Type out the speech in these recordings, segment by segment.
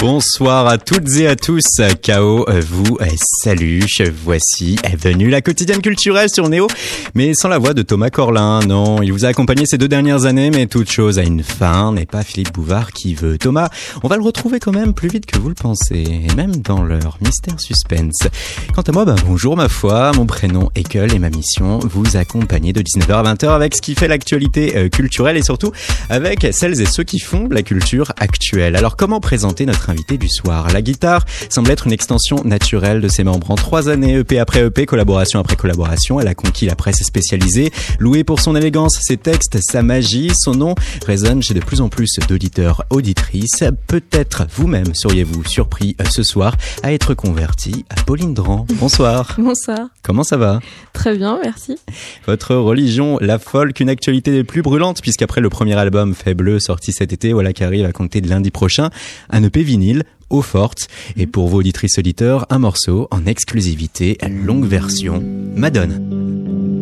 Bonsoir à toutes et à tous. K.O. vous salue. Voici est venue la quotidienne culturelle sur Néo, mais sans la voix de Thomas Corlin. Non, il vous a accompagné ces deux dernières années, mais toute chose a une fin. N'est pas Philippe Bouvard qui veut. Thomas, on va le retrouver quand même plus vite que vous le pensez, et même dans leur mystère suspense. Quant à moi, ben bonjour ma foi. Mon prénom est et ma mission vous accompagner de 19h à 20h avec ce qui fait l'actualité euh, culturelle et surtout avec celles et ceux qui font la culture actuelle. Alors comment présenter notre invité du soir. La guitare semble être une extension naturelle de ses membres. En trois années, EP après EP, collaboration après collaboration, elle a conquis la presse spécialisée, louée pour son élégance, ses textes, sa magie. Son nom résonne chez de plus en plus d'auditeurs, auditrices. Peut-être vous-même seriez-vous surpris euh, ce soir à être converti à Pauline Dran. Bonsoir. Bonsoir. Comment ça va? Très bien, merci. Votre religion, la folk, une actualité des plus brûlantes, puisqu'après le premier album Fait Bleu sorti cet été, voilà qui arrive à compter de lundi prochain, un EP vinyle eau forte. Et pour vos auditrices auditeurs, un morceau en exclusivité, longue version. Madone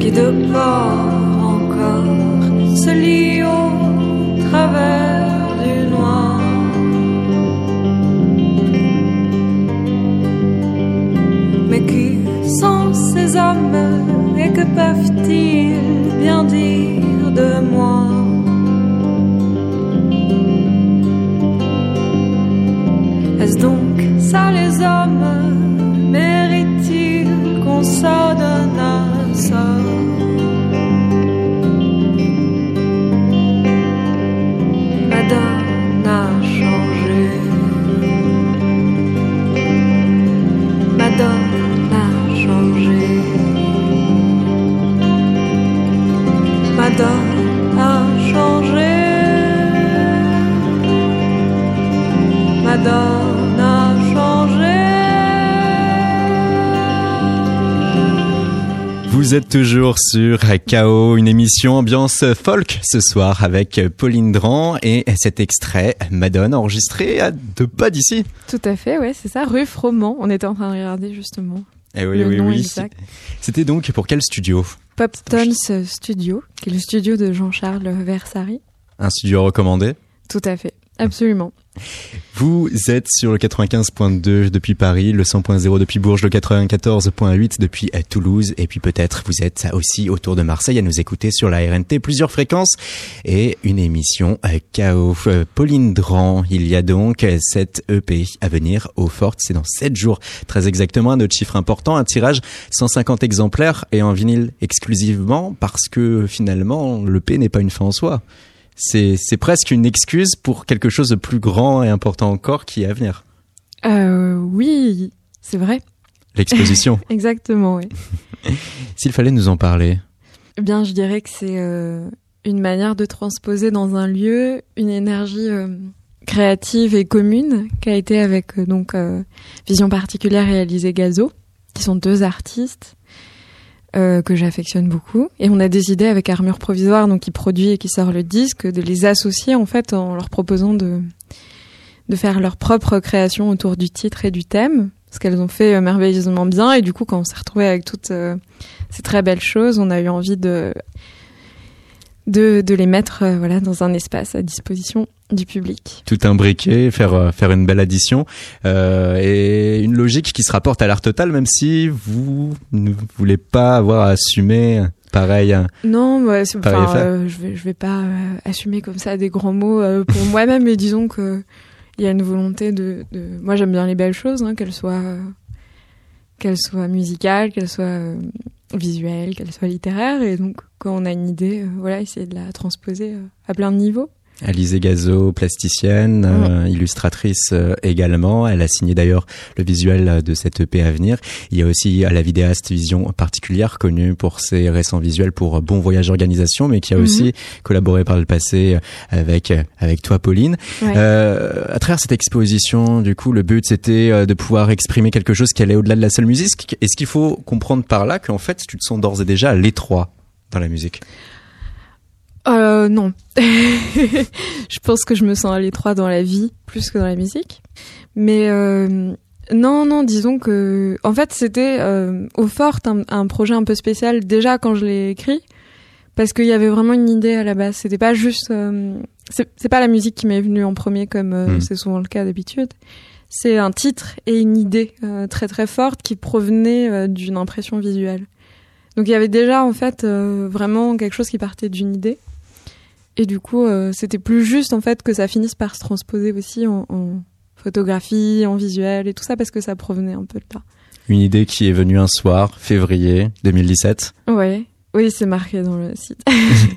qui de encore se lit au travers du noir. Mais qui sont ces hommes et que peuvent-ils bien dire de moi? Est-ce donc ça les hommes êtes toujours sur KO, une émission ambiance folk ce soir avec Pauline Dran et cet extrait Madone enregistré à deux pas d'ici. Tout à fait, ouais, c'est ça, rue Froment. On était en train de regarder justement. Eh oui, Le oui, nom oui. C'était donc pour quel studio? Pop Tones Studio, qui est le studio de Jean-Charles Versari. Un studio recommandé? Tout à fait. Absolument. Vous êtes sur le 95.2 depuis Paris, le 100.0 depuis Bourges, le 94.8 depuis euh, Toulouse, et puis peut-être vous êtes aussi autour de Marseille à nous écouter sur la RNT, plusieurs fréquences et une émission KO. Euh, Pauline Dran, il y a donc cette EP à venir au Fort, c'est dans 7 jours très exactement, un autre chiffre important, un tirage 150 exemplaires et en vinyle exclusivement parce que finalement l'EP n'est pas une fin en soi c'est presque une excuse pour quelque chose de plus grand et important encore qui est à venir. Euh, oui, c'est vrai. L'exposition. Exactement, oui. S'il fallait nous en parler. Eh bien, je dirais que c'est euh, une manière de transposer dans un lieu une énergie euh, créative et commune qui a été avec euh, donc Vision particulière et Alizé Gazo, qui sont deux artistes euh, que j'affectionne beaucoup. Et on a décidé avec Armure Provisoire, donc qui produit et qui sort le disque, de les associer en fait en leur proposant de de faire leur propre création autour du titre et du thème, ce qu'elles ont fait euh, merveilleusement bien. Et du coup, quand on s'est retrouvé avec toutes euh, ces très belles choses, on a eu envie de de, de les mettre euh, voilà dans un espace à disposition du public. Tout imbriqué, faire euh, faire une belle addition euh, et une logique qui se rapporte à l'art total, même si vous ne voulez pas avoir à assumer pareil. Non, enfin, euh, je vais je vais pas assumer comme ça des grands mots pour moi-même, mais disons que il y a une volonté de, de... moi j'aime bien les belles choses, hein, qu'elles soient qu'elles soient musicales, qu'elles soient visuelle, qu'elle soit littéraire. Et donc, quand on a une idée, euh, voilà, essayer de la transposer euh, à plein de niveaux. Alizé Gazo, plasticienne, euh, illustratrice également. Elle a signé d'ailleurs le visuel de cette EP à venir. Il y a aussi la vidéaste Vision particulière, connue pour ses récents visuels pour Bon Voyage Organisation, mais qui a aussi mhm. collaboré par le passé avec avec toi, Pauline. à travers cette exposition, du coup, le but c'était de pouvoir exprimer quelque chose qui allait au-delà de la seule musique. Est-ce qu'il faut comprendre par là qu'en fait, tu te sens d'ores et déjà à l'étroit? Dans la musique? Euh, non. je pense que je me sens à l'étroit dans la vie plus que dans la musique. Mais euh, non, non, disons que en fait c'était euh, au fort un, projet un peu spécial déjà quand je l'ai écrit parce qu'il y avait vraiment une idée à la base. C'était pas juste, euh, c'est pas la musique qui m'est venue en premier comme hmm. c'est souvent le cas d'habitude. C'est un titre et une idée très très forte qui provenait d'une impression visuelle. Donc il y avait déjà en fait euh, vraiment quelque chose qui partait d'une idée. Et du coup, euh, c'était plus juste en fait que ça finisse par se transposer aussi en, photographie, en visuel et tout ça parce que ça provenait un peu de là. Une idée qui est venue un soir, février 2017. Ouais. Oui, c'est marqué dans le site.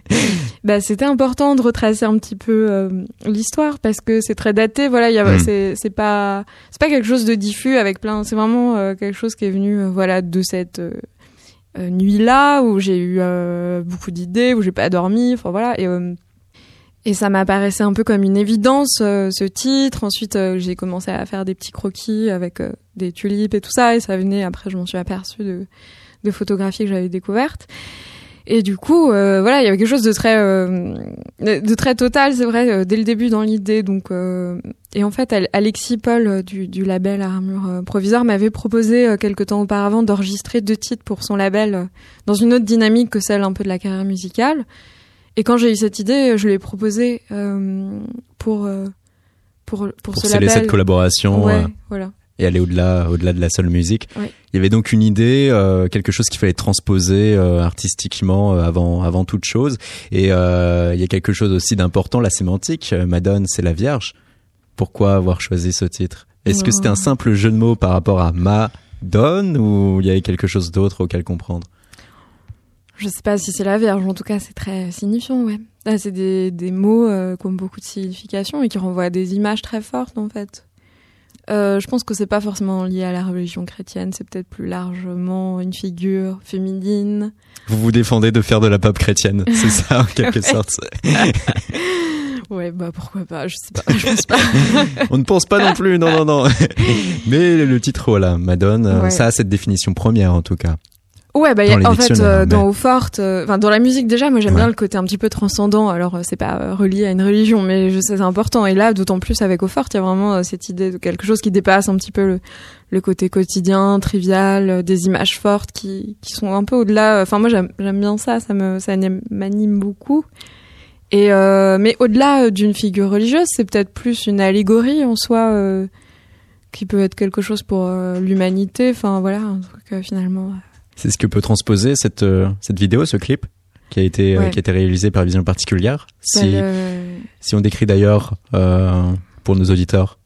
bah, c'était important de retracer un petit peu euh, l'histoire parce que c'est très daté. Voilà, y a, mm. c'est, c'est pas, c'est pas quelque chose de diffus avec plein. C'est vraiment quelque chose qui est venu, voilà, de cette nuit là où j'ai eu euh, beaucoup d'idées, où j'ai pas dormi, enfin voilà et euh, et ça m'apparaissait un peu comme une évidence ce titre. Ensuite, j'ai commencé à faire des petits croquis avec des tulipes et tout ça et ça venait après je m'en suis aperçue de de photographies que j'avais découvertes. Et du coup, euh, voilà, il y avait quelque chose de très, euh, de très total, c'est vrai, euh, dès le début dans l'idée. Donc, et en fait, Alexis Paul du, du label Armure Provisoire m'avait proposé quelque temps auparavant d'enregistrer deux titres pour son label dans une autre dynamique que celle un peu de la carrière musicale. Et quand j'ai eu cette idée, je lui ai proposé pour pour pour, ce label. cette collaboration. Ouais, voilà et aller au-delà au-delà de la seule musique. Il y avait donc une idée, euh, quelque chose qu'il fallait transposer euh, artistiquement euh, avant avant toute chose. Et il y a quelque chose aussi d'important, la sémantique. Madone, c'est la Vierge. Pourquoi avoir choisi ce titre? Est-ce que c'était un simple jeu de mots par rapport à Madone ou il y avait quelque chose d'autre auquel comprendre? Je sais pas si c'est la Vierge, en tout cas c'est très signifiant, ouais. c'est des, des mots qui ont beaucoup de signification et qui renvoient à des images très fortes en fait. Euh, je pense que c'est pas forcément lié à la religion chrétienne, c'est peut-être plus largement une figure féminine. Vous vous défendez de faire de la pop chrétienne, c'est ça en quelque sorte. ouais, bah pourquoi pas, je sais pas, je pense pas. On ne pense pas non plus, non, non, non. Mais le titre, voilà, Madone, ça a cette définition première en tout cas. Ouais, bah, en fait, euh, dans Eau Forte, euh, enfin, dans la musique déjà, moi j'aime bien le côté un petit peu transcendant. Alors, euh, c'est pas relié à une religion, mais je sais c'est important. Et là, d'autant plus avec Eau Forte, il y a vraiment cette idée de quelque chose qui dépasse un petit peu le, le côté quotidien, trivial, des images fortes qui, qui sont un peu au-delà. Enfin, moi j'aime bien ça, ça me, ça m'anime beaucoup. Et euh, mais au-delà d'une figure religieuse, c'est peut-être plus une allégorie en soi euh, qui peut être quelque chose pour euh, l'humanité. Enfin voilà, un truc euh, finalement. C'est ce que peut transposer cette cette vidéo, ce clip qui a été Ouais. qui a été réalisé par Vision Particulière. Si euh, si on décrit d'ailleurs euh, pour nos auditeurs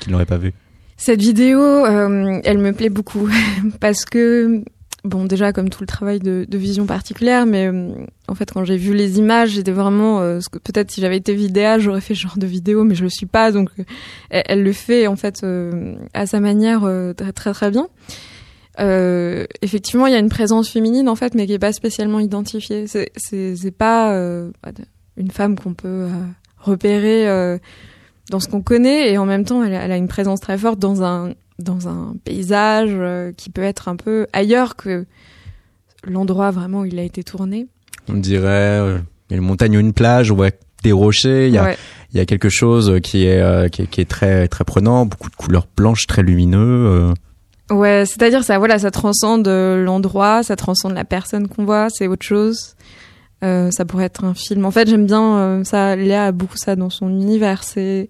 qui ne l'auraient pas vu. Cette vidéo, euh, elle me plaît beaucoup parce que, bon, déjà comme tout le travail de, de vision particulière, mais euh, en fait, quand j'ai vu les images, j'étais vraiment, euh, ce que peut-être si j'avais été vidéaste, j'aurais fait ce genre de vidéo, mais je le suis pas, donc euh, elle, elle le fait en fait euh, à sa manière euh, très très très bien. Euh, effectivement, il y a une présence féminine en fait, mais qui est pas spécialement identifiée. C'est c'est c'est pas euh, une femme qu'on peut euh, repérer. euh, dans ce qu'on connaît et en même temps elle, a- elle a une présence très forte dans un dans un paysage euh, qui peut être un peu ailleurs que l'endroit vraiment où il a été tourné. On dirait euh, une montagne ou une plage, voit des rochers, il y a Ouais. il y a quelque chose qui est euh, qui est, qui est très très prenant, beaucoup de couleurs blanches très lumineux. Ouais, c'est-à-dire ça voilà, ça transcende euh, l'endroit, ça transcende la personne qu'on voit, c'est autre chose. Euh, ça pourrait être un film. En fait, j'aime bien euh, ça. Léa a beaucoup ça dans son univers. Et,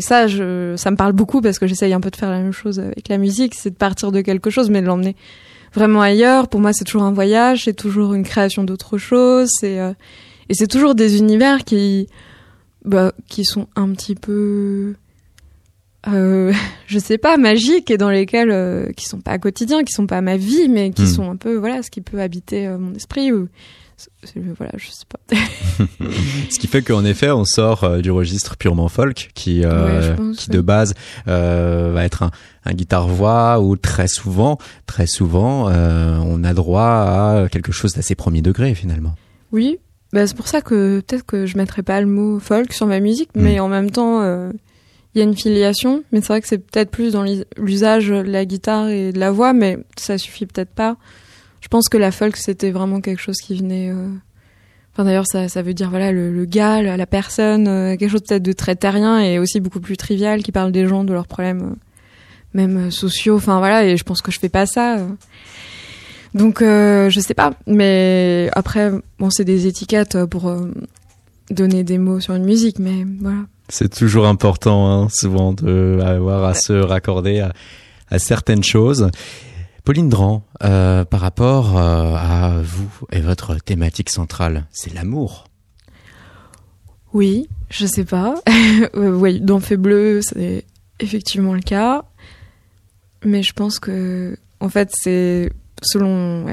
ça, ça me parle beaucoup parce que j'essaye un peu de faire la même chose avec la musique, c'est de partir de quelque chose, mais de l'emmener vraiment ailleurs. Pour moi, c'est toujours un voyage, c'est toujours une création d'autre chose. Euh, et c'est toujours des univers qui, bah, qui sont un petit peu, euh, je sais pas, magiques et dans lesquels euh, qui sont pas quotidiens, qui sont pas ma vie, mais qui Hmm. sont un peu voilà ce qui peut habiter euh, mon esprit ou voilà, je sais pas. Ce qui fait qu'en effet, on sort euh, du registre purement folk, qui, euh, Ouais, qui de base euh, va être un, un guitare-voix, où très souvent, très souvent, euh, on a droit à quelque chose d'assez premier degré finalement. Oui, bah, c'est pour ça que peut-être que je mettrais pas le mot folk sur ma musique, Hmm. mais en même temps, il y a une filiation. Mais c'est vrai que c'est peut-être plus dans l'usage de la guitare et de la voix, mais ça suffit peut-être pas. Je pense que la folk c'était vraiment quelque chose qui venait. euh, Enfin d'ailleurs ça, ça veut dire voilà le, gars, la, personne, euh, quelque chose peut-être de très terrien et aussi beaucoup plus trivial qui parle des gens, de leurs problèmes, euh, même sociaux. Enfin voilà et je pense que je fais pas ça. Donc je sais pas, mais après bon c'est des étiquettes pour donner des mots sur une musique, mais voilà. C'est toujours important, hein, souvent, de à se raccorder à, certaines choses. Pauline Dran, euh, par rapport euh, à vous et votre thématique centrale, c'est l'amour. Oui, je sais pas. Euh, oui, dans Fait Bleu, c'est effectivement le cas. Mais je pense que, en fait, c'est selon.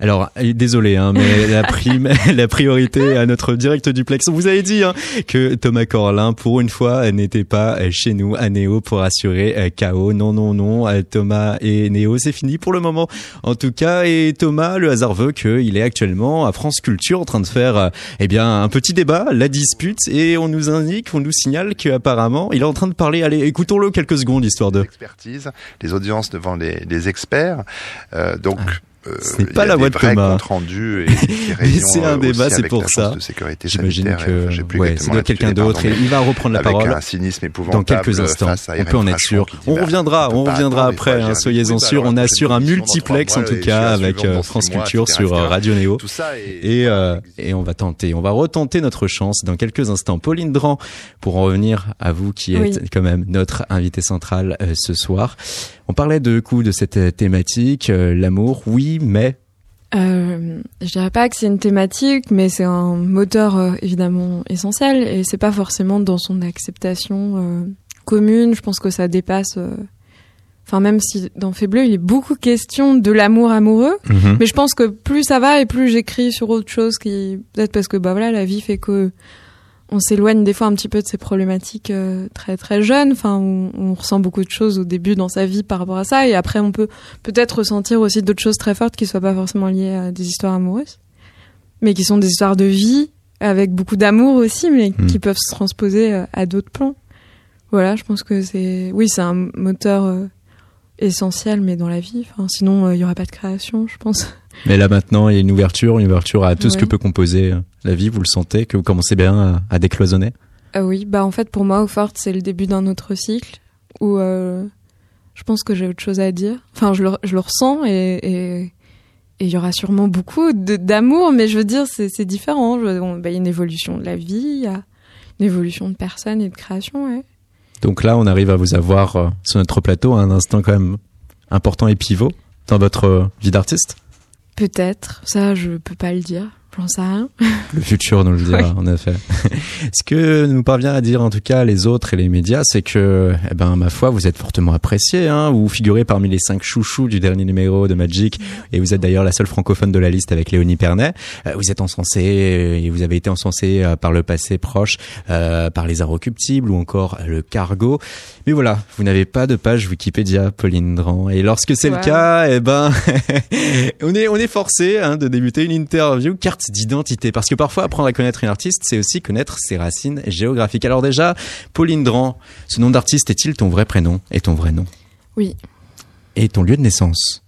Alors, euh, désolé, hein, mais la prime, la priorité à notre direct duplex. On vous avait dit hein, que Thomas Corlin, pour une fois, n'était pas euh, chez nous à Néo pour assurer euh, KO. Non, non, non. Thomas et Néo, c'est fini pour le moment. En tout cas, et Thomas, le hasard veut qu'il est actuellement à France Culture en train de faire, eh bien, un petit débat, la dispute, et on nous indique, on nous signale qu'apparemment, il est en train de parler. Allez, écoutons-le quelques secondes, histoire de. expertise, les audiences devant les, les experts. Euh, donc, euh, ce n'est pas a la voix de Thomas. et c'est un euh, débat, c'est pour ça. J'imagine que, ouais, être quelqu'un d'autre. Et il va reprendre la avec parole. un cynisme dans quelques instants. On peut en être sûr. On reviendra, on reviendra après. Hein, Soyez-en sûrs. On assure un multiplex en tout cas avec euh, France Culture sur euh, Radio Néo. Et, et on va tenter, on va retenter notre chance dans quelques instants. Pauline Dran, pour en revenir à vous qui êtes quand même notre invité central euh, ce soir. On parlait de coup de cette euh, thématique, euh, l'amour, oui, mais? Euh, je dirais pas que c'est une thématique, mais c'est un moteur euh, évidemment essentiel et c'est pas forcément dans son acceptation euh, commune. Je pense que ça dépasse. euh, Enfin, même si dans Fait Bleu, il est beaucoup question de l'amour amoureux, Mhm. mais je pense que plus ça va et plus j'écris sur autre chose qui peut-être parce que bah voilà, la vie fait que on s'éloigne des fois un petit peu de ces problématiques euh, très très jeunes. Enfin, on, on ressent beaucoup de choses au début dans sa vie par rapport à ça, et après on peut peut-être ressentir aussi d'autres choses très fortes qui soient pas forcément liées à des histoires amoureuses, mais qui sont des histoires de vie avec beaucoup d'amour aussi, mais Mm. qui peuvent se transposer euh, à d'autres plans. Voilà, je pense que c'est oui, c'est un moteur euh, essentiel, mais dans la vie. Enfin, sinon, euh, il y aurait pas de création, je pense. Mais là maintenant il y a une ouverture, une ouverture à tout ce que peut composer euh, la vie. Vous le sentez, que vous commencez bien à, à décloisonner? Ah oui, bah en fait pour moi, Forte, c'est le début d'un autre cycle où euh, je pense que j'ai autre chose à dire. Enfin, je le, je le ressens et, et, et il y aura sûrement beaucoup d'amour, mais je veux dire, c'est différent. Il bah, y a une évolution de la vie, il y a une évolution de personnes et de création. Ouais. Donc là, on arrive à vous avoir euh, sur notre plateau à un instant quand même important et pivot dans votre euh, vie d'artiste Peut-être, ça je peux pas le dire. J'en sais rien. Le futur nous le dira, en effet. Ce que nous parvient à dire en tout cas les autres et les médias, c'est que, eh ben, ma foi, vous êtes fortement apprécié. Hein. Vous figurez parmi les cinq chouchous du dernier numéro de Magic, et vous êtes d'ailleurs la seule francophone de la liste avec Léonie Pernet. Euh, vous êtes encensé et vous avez été encensé euh, par le passé proche, euh, par les Inrecuptibles ou encore le Cargo. Mais voilà, vous n'avez pas de page Wikipédia, Pauline Dran. Et lorsque c'est le cas, eh ben, on est on est forcé hein, de débuter une interview carte d'identité. Parce que parfois, apprendre à connaître une artiste, c'est aussi connaître ses racines géographiques. Alors déjà, Pauline Dran, ce nom d'artiste est-il ton vrai prénom et ton vrai nom? Oui. Et ton lieu de naissance?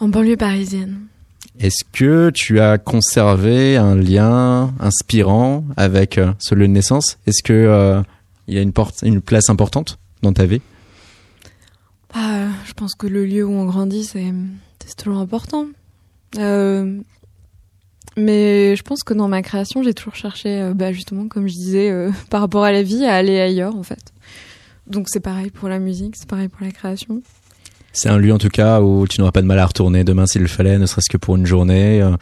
En banlieue parisienne. Est-ce que tu as conservé un lien inspirant avec euh, ce lieu de naissance? Est-ce que euh, il y a une, porte, une place importante dans ta vie? Bah, Je pense que le lieu où on grandit, c'est toujours important. Euh, mais je pense que dans ma création, j'ai toujours cherché, euh, bah justement, comme je disais, euh, par rapport à la vie, à aller ailleurs, en fait. Donc c'est pareil pour la musique, c'est pareil pour la création. C'est un lieu, en tout cas, où tu n'auras pas de mal à retourner demain s'il le fallait, ne serait-ce que pour une journée. Euh,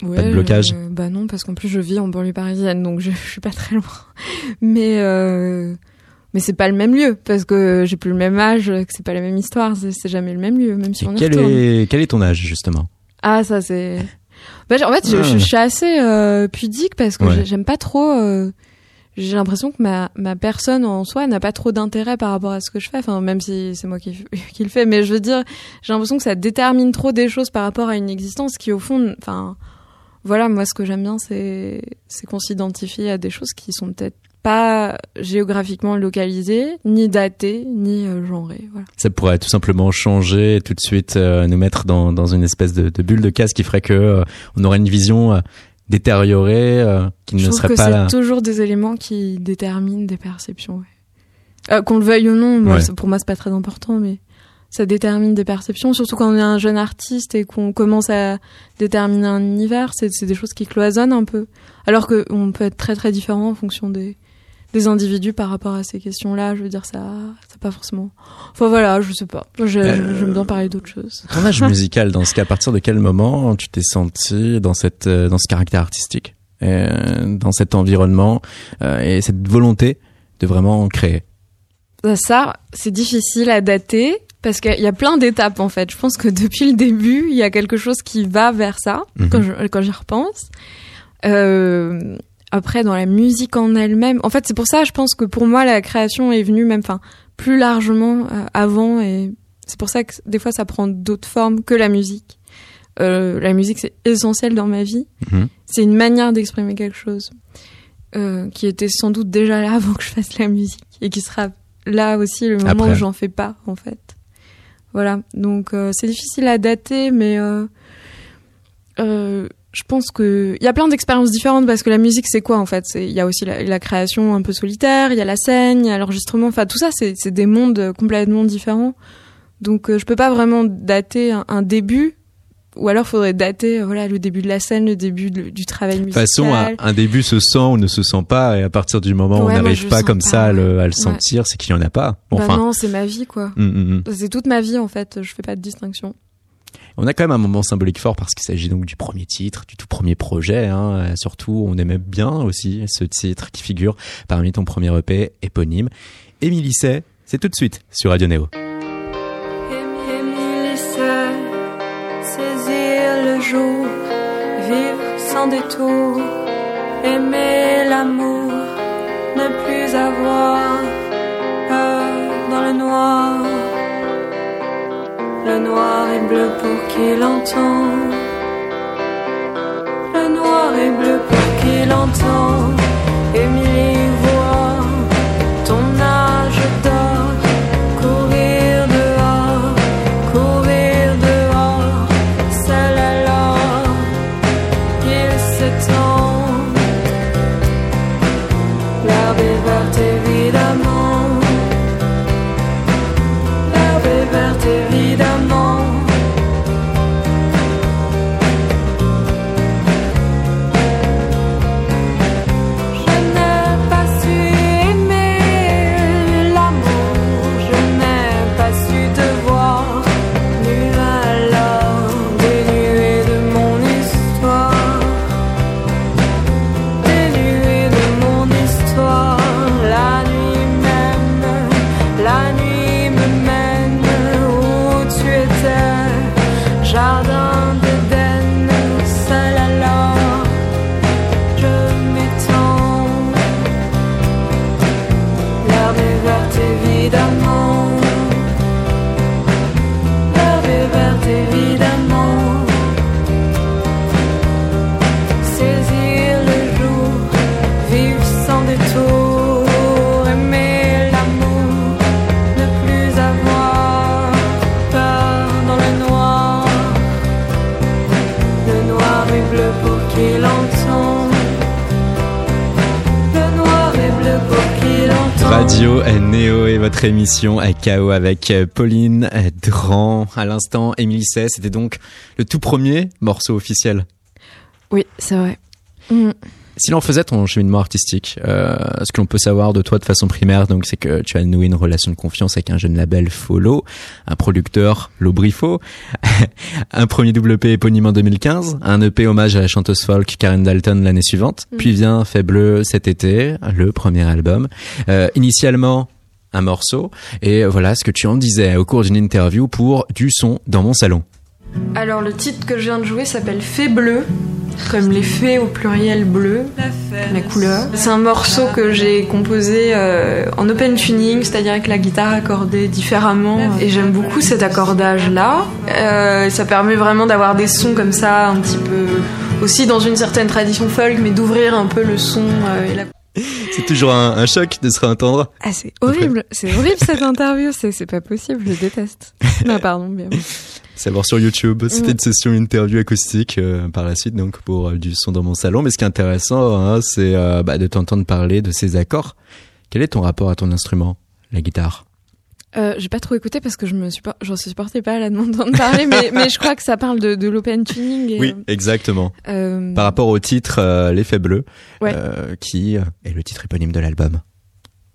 pas de blocage. bah non, parce qu'en plus je vis en banlieue parisienne, donc je, je suis pas très loin. Mais mais c'est pas le même lieu parce que j'ai plus le même âge, que c'est pas la même histoire, c'est jamais le même lieu, même si on quel est quel est ton âge justement? Ah ça c'est bah, en fait, je, je, suis assez euh, pudique parce que j'aime pas trop. Euh, j'ai l'impression que ma, ma personne en soi n'a pas trop d'intérêt par rapport à ce que je fais. Enfin, même si c'est moi qui, qui le fais, mais je veux dire, j'ai l'impression que ça détermine trop des choses par rapport à une existence qui, au fond, enfin, voilà, moi, ce que j'aime bien, c'est, c'est qu'on s'identifie à des choses qui sont peut-être pas géographiquement localisé, ni daté, ni euh, genré. Voilà. Ça pourrait tout simplement changer tout de suite euh, nous mettre dans, dans une espèce de, de bulle de casse qui ferait que euh, on aurait une vision détériorée qui Je ne serait que pas là. C'est toujours des éléments qui déterminent des perceptions. Ouais. Qu'on le veuille ou non, moi, pour moi c'est pas très important, mais ça détermine des perceptions, surtout quand on est un jeune artiste et qu'on commence à déterminer un univers, c'est des choses qui cloisonnent un peu. Alors qu'on peut être très très différent en fonction des, des individus par rapport à ces questions-là. Je veux dire, ça, c'est pas forcément. Enfin voilà, je sais pas. Je, euh, j'aime bien parler d'autres choses. Ton âge musical, dans ce cas, à partir de quel moment tu t'es senti dans cette, euh, dans ce caractère artistique, euh, dans cet environnement euh, et cette volonté de vraiment créer? Ça, c'est difficile à dater. Parce qu'il y a plein d'étapes en fait. Je pense que depuis le début, il y a quelque chose qui va vers ça mhm. quand, je, quand j'y repense. Euh, après, dans la musique en elle-même, en fait, c'est pour ça, je pense que pour moi, la création est venue même, enfin, plus largement euh, avant, et c'est pour ça que des fois, ça prend d'autres formes que la musique. Euh, la musique, c'est essentiel dans ma vie. Mhm. C'est une manière d'exprimer quelque chose euh, qui était sans doute déjà là avant que je fasse la musique et qui sera là aussi le moment où j'en fais pas, en fait. Voilà. Donc, euh, c'est difficile à dater, mais euh, euh, je pense que il y a plein d'expériences différentes parce que la musique c'est quoi en fait? Il y a aussi la, création un peu solitaire il y a la scène il y a l'enregistrement enfin tout ça c'est des mondes complètement différents. Donc euh, je peux pas vraiment dater un, début ou alors faudrait dater euh, voilà le début de la scène le début du travail musical de toute façon un, début se sent ou ne se sent pas et à partir du moment où on n'arrive pas comme ça à le, sentir c'est qu'il y en a pas. Bah enfin. non c'est ma vie quoi. Hum, hum, hum. c'est toute ma vie en fait je fais pas de distinction on a quand même un moment symbolique fort parce qu'il s'agit donc du premier titre, du tout premier projet. Hein. Surtout, on aimait bien aussi ce titre qui figure parmi ton premier EP éponyme. Émilie c'est tout de suite sur Radio détour, aimer l'amour, ne plus avoir peur dans le noir noir et bleu pour qui l'entend. Le noir et bleu pour qui l'entend. Émilie et. Radio Néo et votre émission à KO avec euh, Pauline Dran. À l'instant, Émilie Say, c'était donc le tout premier morceau officiel. Oui, c'est vrai. Mm. Si l'on faisait ton cheminement artistique, euh, ce que l'on peut savoir de toi de façon primaire, donc c'est que tu as noué une relation de confiance avec un jeune label Follow, un producteur Lobrifo, un premier WP éponyme en 2015, un EP hommage à la chanteuse folk Karen Dalton l'année suivante, mm. puis vient Fait Bleu cet été, le premier album. Euh, initialement un morceau, et voilà ce que tu en disais au cours d'une interview pour Du son dans mon salon. Alors le titre que je viens de jouer s'appelle Fait bleu, comme les fées au pluriel bleu, la couleur. C'est un morceau que j'ai composé euh, en open tuning, c'est-à-dire avec la guitare accordée différemment. Et j'aime beaucoup cet accordage-là. Euh, ça permet vraiment d'avoir des sons comme ça, un petit peu aussi dans une certaine tradition folk, mais d'ouvrir un peu le son euh, et la c'est toujours un, choc de se réentendre. Ah, c'est horrible, c'est horrible cette interview, c'est pas possible, je déteste. Non, pardon, bien. Savoir sur YouTube. C'était une session interview acoustique euh, par la suite, donc pour euh, du son dans mon salon. Mais ce qui est intéressant, hein, c'est euh, bah, de t'entendre parler de ces accords. Quel est ton rapport à ton instrument, la guitare? Euh, j'ai pas trop écouté parce que je me suis j'en supportais pas à la demande parler, mais, mais je crois que ça parle de, de l'open tuning. oui, exactement. Euh... Par rapport au titre L'effet bleu, ouais. qui est le titre éponyme de l'album.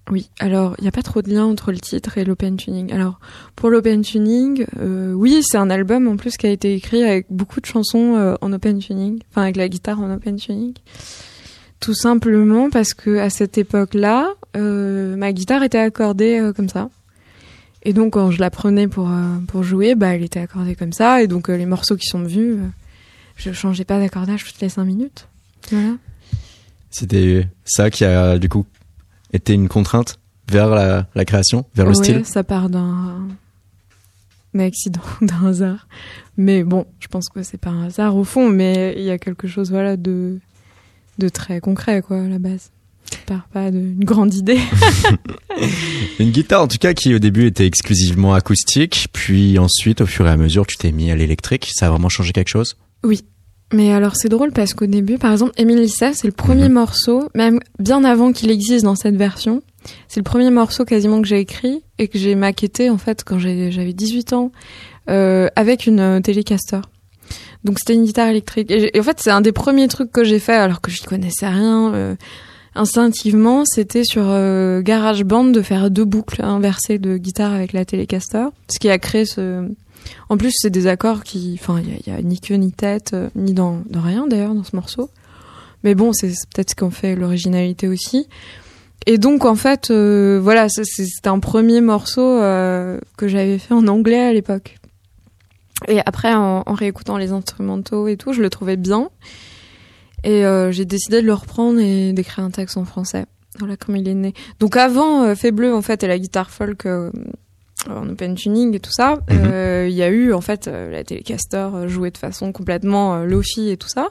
Oui, alors il n'y a pas trop de lien entre le titre et l'open tuning. Alors pour l'open tuning, euh, oui, c'est un album en plus qui a été écrit avec beaucoup de chansons euh, en open tuning, enfin avec la guitare en open tuning. Tout simplement parce que à cette époque-là, euh, ma guitare était accordée euh, comme ça. Et donc quand je la prenais pour euh, pour jouer, bah elle était accordée comme ça. Et donc les morceaux qui sont venus, je changeais pas d'accordage toutes les cinq minutes. Voilà. C'était ça qui a du coup était une contrainte vers la, la création, vers le style? ça part d'un accident, d'un hasard. Mais bon, je pense que c'est pas un hasard au fond, mais il y a quelque chose voilà de de très concret quoi à la base. Part pas d'une grande idée. une guitare en tout cas qui au début était exclusivement acoustique, puis ensuite au fur et à mesure tu t'es mis à l'électrique. Ça a vraiment changé quelque chose? Oui, mais alors c'est drôle parce qu'au début, par exemple, Emile c'est le premier mhm. morceau, même bien avant qu'il existe dans cette version. C'est le premier morceau quasiment que j'ai écrit et que j'ai maquetté en fait quand j'avais 18 ans euh, avec une euh, Telecaster. Donc c'était une guitare électrique. Et, en fait c'est un des premiers trucs que j'ai fait alors que je ne connaissais rien. Euh, instinctivement, c'était sur euh, GarageBand de faire deux boucles inversées de guitare avec la Telecaster, ce qui a créé ce en plus, c'est des accords qui, enfin, il y, a ni queue ni tête, euh, ni dans, rien d'ailleurs dans ce morceau. Mais bon, c'est peut-être ce qu'on fait l'originalité aussi. Et donc en fait, euh, voilà, c'était un premier morceau euh, que j'avais fait en anglais à l'époque. Et après, en, réécoutant les instrumentaux et tout, je le trouvais bien. Et j'ai décidé de le reprendre et d'écrire un texte en français. Voilà comment il est né. Donc avant, Fait Bleu en fait et la guitare folk en open tuning et tout ça, mhm. euh, il y a eu en fait euh, la Telecaster euh, jouée de façon complètement lofi et tout ça.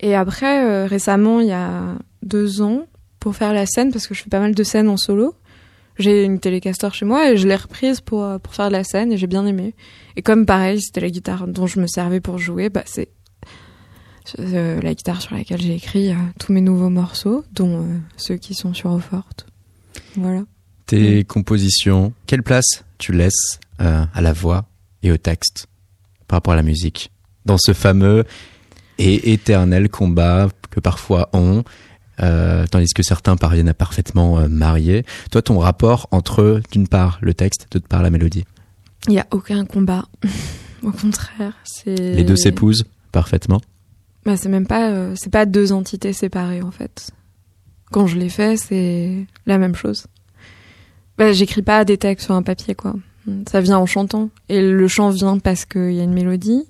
Et après, récemment, il y a deux ans, pour faire la scène, parce que je fais pas mal de scènes en solo, j'ai une Telecaster chez moi et je l'ai reprise pour, pour faire de la scène et j'ai bien aimé. Et comme pareil, c'était la guitare dont je me servais pour jouer, bah c'est la guitare sur laquelle j'ai écrit tous mes nouveaux morceaux, dont ceux qui sont sur Eau-Forte. Voilà. Tes mm. compositions, quelle place tu laisses euh, à la voix et au texte par rapport à la musique dans ce fameux et éternel combat que parfois ont, euh, tandis que certains parviennent à parfaitement euh, marier? Toi, ton rapport entre d'une part le texte, d'autre part la mélodie? Il n'y a aucun combat. Au contraire, c'est les deux s'épousent parfaitement? Bah, c'est même pas, c'est pas deux entités séparées en fait. Quand je l'ai fait, c'est la même chose. Bah, j'écris pas des textes sur un papier, quoi. Ça vient en chantant. Et le chant vient parce qu'il y a une mélodie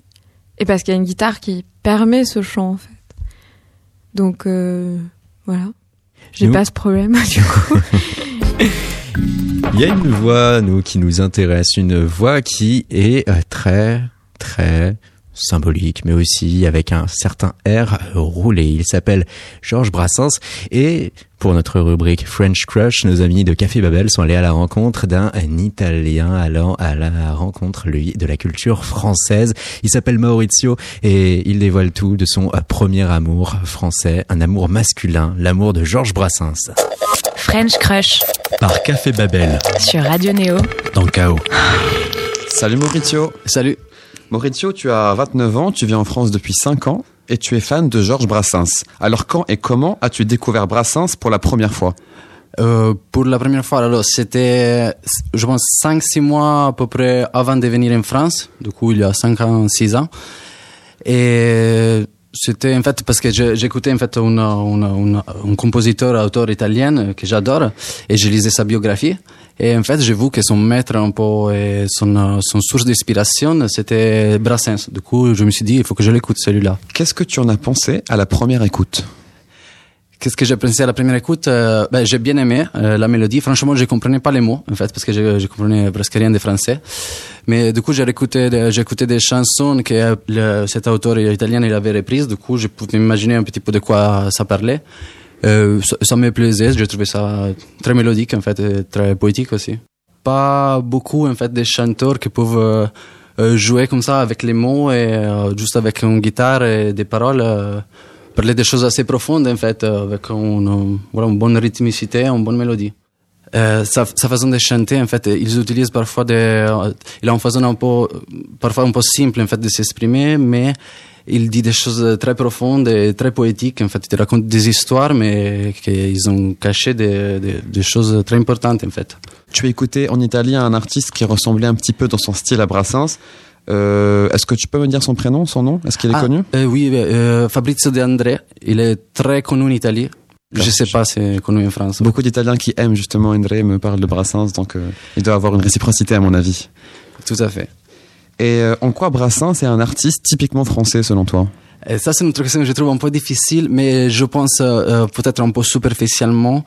et parce qu'il y a une guitare qui permet ce chant, en fait. Donc, euh, voilà. J'ai pas ce problème, du coup. Il y a une voix, nous, qui nous intéresse, une voix qui est euh, très, très symbolique, mais aussi avec un certain air roulé. Il s'appelle Georges Brassens et pour notre rubrique French Crush, nos amis de Café Babel sont allés à la rencontre d'un Italien allant à la rencontre, lui, de la culture française. Il s'appelle Maurizio et il dévoile tout de son premier amour français, un amour masculin, l'amour de Georges Brassens. French Crush. Par Café Babel. Sur Radio Néo. Dans Chaos. Salut Maurizio. Salut. Maurizio, tu as 29 ans, tu vis en France depuis 5 ans et tu es fan de Georges Brassens. Alors quand et comment as-tu découvert Brassens pour la première fois? Euh, Pour la première fois, alors c'était, je pense, 5-6 mois à peu près avant de venir en France, du coup il y a 5 ans, 6 ans. Et c'était en fait parce que j'écoutais en fait un compositeur, auteur italien que j'adore et je lisais sa biographie. Et en fait, j'ai vu que son maître un peu et son, son source d'inspiration, c'était Brassens. Du coup, je me suis dit, il faut que je l'écoute celui-là. Qu'est-ce que tu en as pensé à la première écoute? Qu'est-ce que j'ai pensé à la première écoute? Euh, ben, J'ai bien aimé euh, la mélodie. Franchement, je comprenais pas les mots, en fait, parce que je, je comprenais presque rien de français. Mais du coup, j'ai écouté, écouté des chansons que cet auteur italien il avait reprises. Du coup, je pouvais imaginer un petit peu de quoi ça parlait. Euh, ça, me plaisait. J'ai trouvé ça très mélodique, en fait, et très poétique aussi. Pas beaucoup, en fait, des chanteurs qui peuvent euh, euh jouer comme ça avec les mots et euh, juste avec une guitare et des paroles parler des choses assez profondes en fait, avec une, voilà, une bonne rythmicité, une bonne mélodie. Euh, sa, sa, façon de chanter, en fait, ils utilisent parfois des, euh, il a une façon un peu, parfois un peu simple en fait de s'exprimer, mais il dit des choses très profondes et très poétiques. En fait, il raconte des histoires, mais qu'ils ont caché des, des, des, choses très importantes en fait. Tu as écouté en italien un artiste qui ressemblait un petit peu dans son style à Brassens. Euh, Est-ce que tu peux me dire son prénom, son nom? Est-ce qu'il est, ah, connu? Oui, Fabrizio De André. Il est très connu en Italie. Je sais pas, c'est connu en France. Beaucoup d'Italiens qui aiment justement André me parlent de Brassens, donc euh, il doit avoir une réciprocité à mon avis. Tout à fait. Et euh, en quoi Brassens est un artiste typiquement français selon toi? Et Ça, c'est une question que je trouve un peu difficile, mais je pense euh, peut-être un peu superficiellement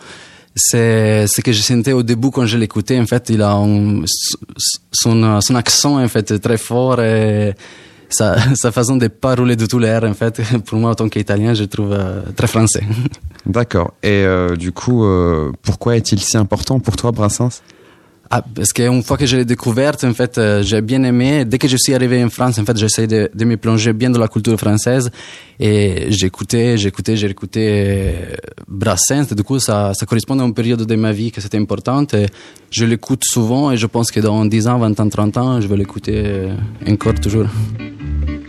c'est ce que je sentais au début quand je l'écoutais. En fait, il a un, son, son accent en fait très fort et sa, sa façon de pas rouler de tout l'air. En fait, pour moi, en tant qu'Italien, je trouve euh, très français. D'accord. Et euh, du coup, euh, pourquoi est-il si important pour toi, Brassens? Ah, parce qu'une fois que je l'ai découverte, en fait, euh, j'ai bien aimé. Dès que je suis arrivé en France, en fait, j'essaie de, de me plonger bien dans la culture française. Et j'écoutais, j'écoutais, euh, Brassens. Du coup, ça, ça correspond à une période de ma vie que c'était importante. Et je l'écoute souvent et je pense que dans 10 ans, 20 ans, 30 ans, je vais l'écouter encore toujours.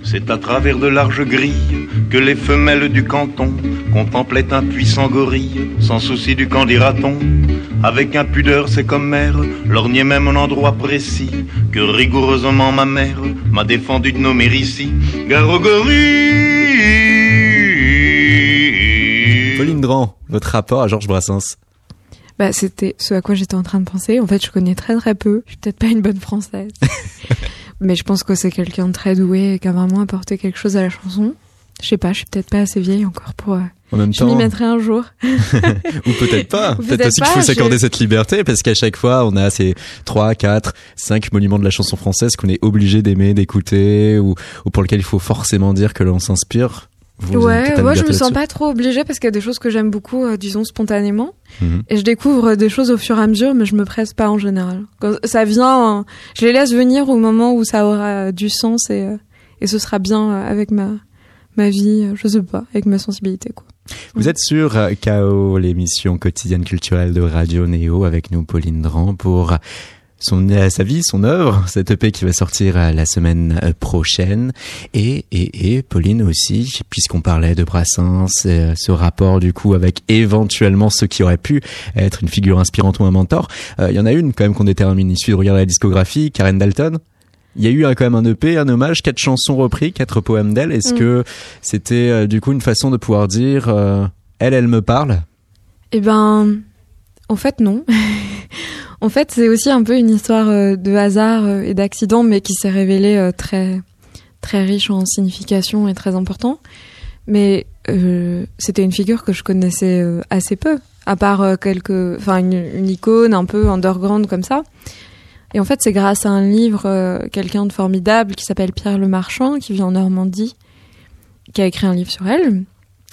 C'est à travers de larges grilles que les femelles du canton contemplaient un puissant gorille, sans souci du camp dira-t-on. Avec impudeur, c'est comme mère, lorgnait même un endroit précis que rigoureusement ma mère m'a défendu de nommer ici. Garogorille Pauline Dran, votre rapport à Georges Brassens bah, c'était ce à quoi j'étais en train de penser. En fait, je connais très très peu. Je suis peut-être pas une bonne française. mais je pense que c'est quelqu'un de très doué et qui a vraiment apporté quelque chose à la chanson. Je sais pas, je suis peut-être pas assez vieille encore pour. Euh, en même je temps. m'y mettrai un jour. Ou peut-être pas. Peut-être aussi qu'il faut s'accorder je- cette liberté parce qu'à chaque fois, on a ces 3, 4, 5 monuments de la chanson française qu'on est obligé d'aimer, d'écouter ou, ou pour lesquels il faut forcément dire que l'on s'inspire. Vous, ouais, moi je me sens pas trop obligée parce qu'il y a des choses que j'aime beaucoup, euh, disons spontanément, Mhm. et je découvre des choses au fur et à mesure, mais je me presse pas en général. Quand ça vient, euh, je les laisse venir au moment où ça aura euh, du sens et euh, et ce sera bien euh, avec ma ma vie, euh, je sais pas, avec ma sensibilité quoi. Vous êtes sur euh, KO, l'émission quotidienne culturelle de Radio Néo avec nous, Pauline Dran, pour son, euh, sa vie, son œuvre, cette EP qui va sortir euh, la semaine euh, prochaine. Et, et, et Pauline aussi, puisqu'on parlait de Brassens, euh, ce rapport du coup avec éventuellement ceux qui auraient pu être une figure inspirante ou un mentor. Il y en a une quand même qu'on détermine, il suffit de regarder la discographie, Karen Dalton. Il y a eu euh, quand même un EP, un hommage, quatre chansons repris, quatre poèmes d'elle. Est-ce Mm. que c'était du coup une façon de pouvoir dire elle, elle me parle? Eh ben, en fait, non. en fait, c'est aussi un peu une histoire euh, de hasard euh, et d'accident, mais qui s'est révélée euh, très, très riche en signification et très important. Mais euh, c'était une figure que je connaissais assez peu, à part quelques, enfin une, icône un peu underground comme ça. Et en fait, c'est grâce à un livre, quelqu'un de formidable qui s'appelle Pierre Le Marchand, qui vit en Normandie, qui a écrit un livre sur elle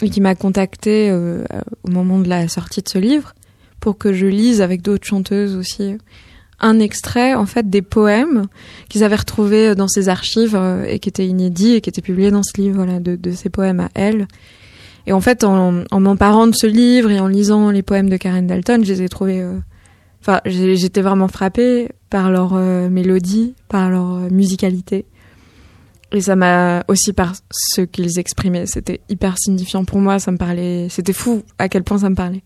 et qui m'a contacté au moment de la sortie de ce livre pour que je lise avec d'autres chanteuses aussi un extrait en fait des poèmes qu'ils avaient retrouvés dans ses archives euh, et qui étaient inédits et qui étaient publiés dans ce livre voilà, de, de ses poèmes à elle Et en fait, en, en m'emparant de ce livre et en lisant les poèmes de Karen Dalton, je les ai trouvés. euh, Enfin, j'étais vraiment frappée par leur euh, mélodie, par leur musicalité. Et ça m'a aussi par ce qu'ils exprimaient. C'était hyper signifiant pour moi. Ça me parlait. C'était fou à quel point ça me parlait.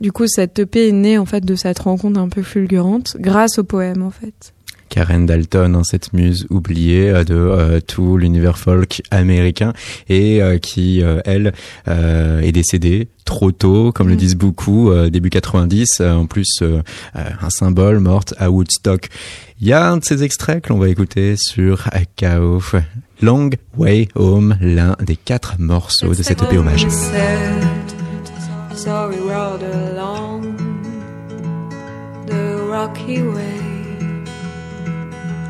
Du coup, cette EP est née en fait de cette rencontre un peu fulgurante grâce au poème en fait. Karen Dalton, hein, cette muse oubliée euh, de euh, tout l'univers folk américain et euh, qui, euh, elle, est décédée trop tôt, comme le Mm. disent beaucoup, début 90, euh, en plus un symbole morte à Woodstock. Il y a un de ces extraits que l'on va écouter sur KO, Long Way Home, l'un des quatre morceaux de cette EP hommage. Said, so we rode along the rocky way.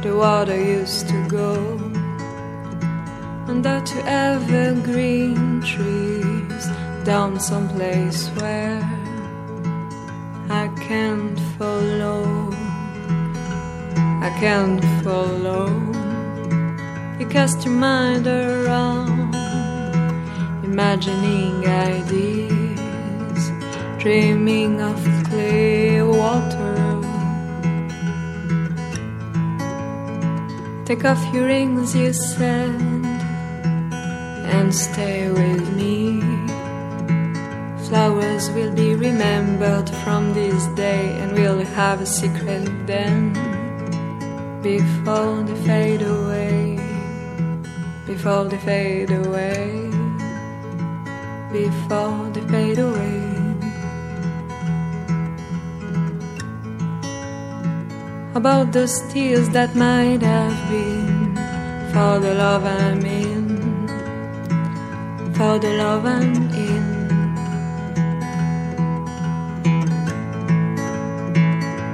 The water used to go under to evergreen trees down someplace where I can't follow. I can't follow. You cast your mind around imagining ideas, dreaming of clear water. Take off your rings, you said, and stay with me. Flowers will be remembered from this day, and we'll have a secret then before they fade away. Before they fade away before they fade away. About those tears that might have been for the love I'm in, for the love I'm in.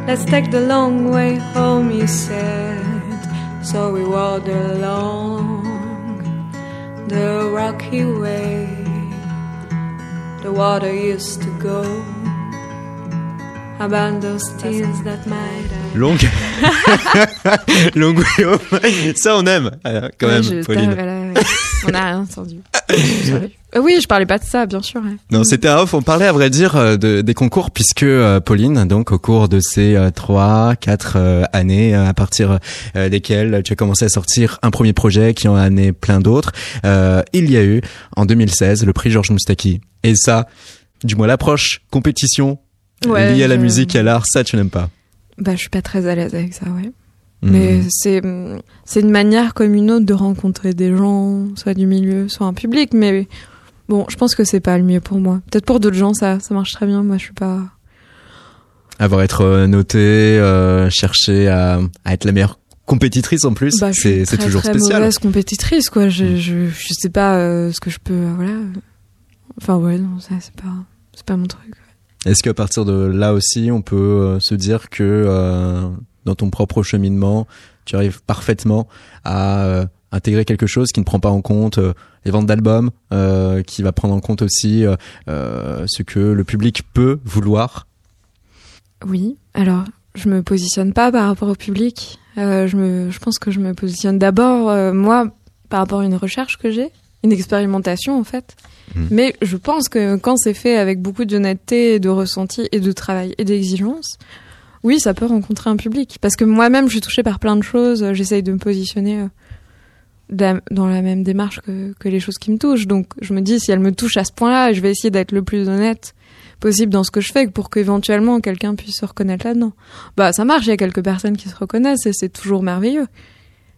Let's take the long way home, you said. So we walked along the rocky way the water used to go. About those tears that might have. Long, Long ça on aime euh, quand Ouais, même, Pauline. voilà, ouais. On n'a rien entendu. Euh, oui, je parlais pas de ça, bien sûr. ouais. Non, c'était off. On parlait à vrai dire euh, de, des concours puisque euh, Pauline, donc au cours de ces euh, trois, quatre euh, années, euh, à partir euh, desquelles tu as commencé à sortir un premier projet qui en a amené plein d'autres, euh, il y a eu en 2016 le prix Georges Moustaki. Et ça, du moins l'approche compétition liée à la musique et à l'art, ça tu n'aimes pas. Bah, je suis pas très à l'aise avec ça, ouais. Mhm. Mais c'est c'est une manière comme une autre de rencontrer des gens, soit du milieu, soit un public. Mais bon, je pense que c'est pas le mieux pour moi. Peut-être pour d'autres gens, ça ça marche très bien. Moi, je suis pas. Avoir être euh, noté, euh, chercher à, à être la meilleure compétitrice en plus, Bah, c'est toujours très spécial. mauvaise compétitrice, quoi. Je, Mm. je, je sais pas euh, ce que je peux. euh, voilà. Enfin, ouais, non, ça, c'est pas, c'est pas mon truc. Est-ce qu'à partir de là aussi, on peut euh, se dire que euh, dans ton propre cheminement, tu arrives parfaitement à euh, intégrer quelque chose qui ne prend pas en compte les ventes d'albums, qui va prendre en compte aussi ce que le public peut vouloir? Oui. Alors, je me positionne pas par rapport au public. Je pense que je me positionne d'abord moi par rapport à une recherche que j'ai, une expérimentation en fait. Mhm. Mais je pense que quand c'est fait avec beaucoup d'honnêteté, de ressenti et de travail et d'exigence, oui, ça peut rencontrer un public. Parce que moi-même, je suis touchée par plein de choses. J'essaye de me positionner euh, da- dans la même démarche que, que les choses qui me touchent. Donc, je me dis, si elles me touchent à ce point-là, je vais essayer d'être le plus honnête possible dans ce que je fais pour qu'éventuellement quelqu'un puisse se reconnaître là-dedans. Bah, ça marche, il y a quelques personnes qui se reconnaissent et c'est toujours merveilleux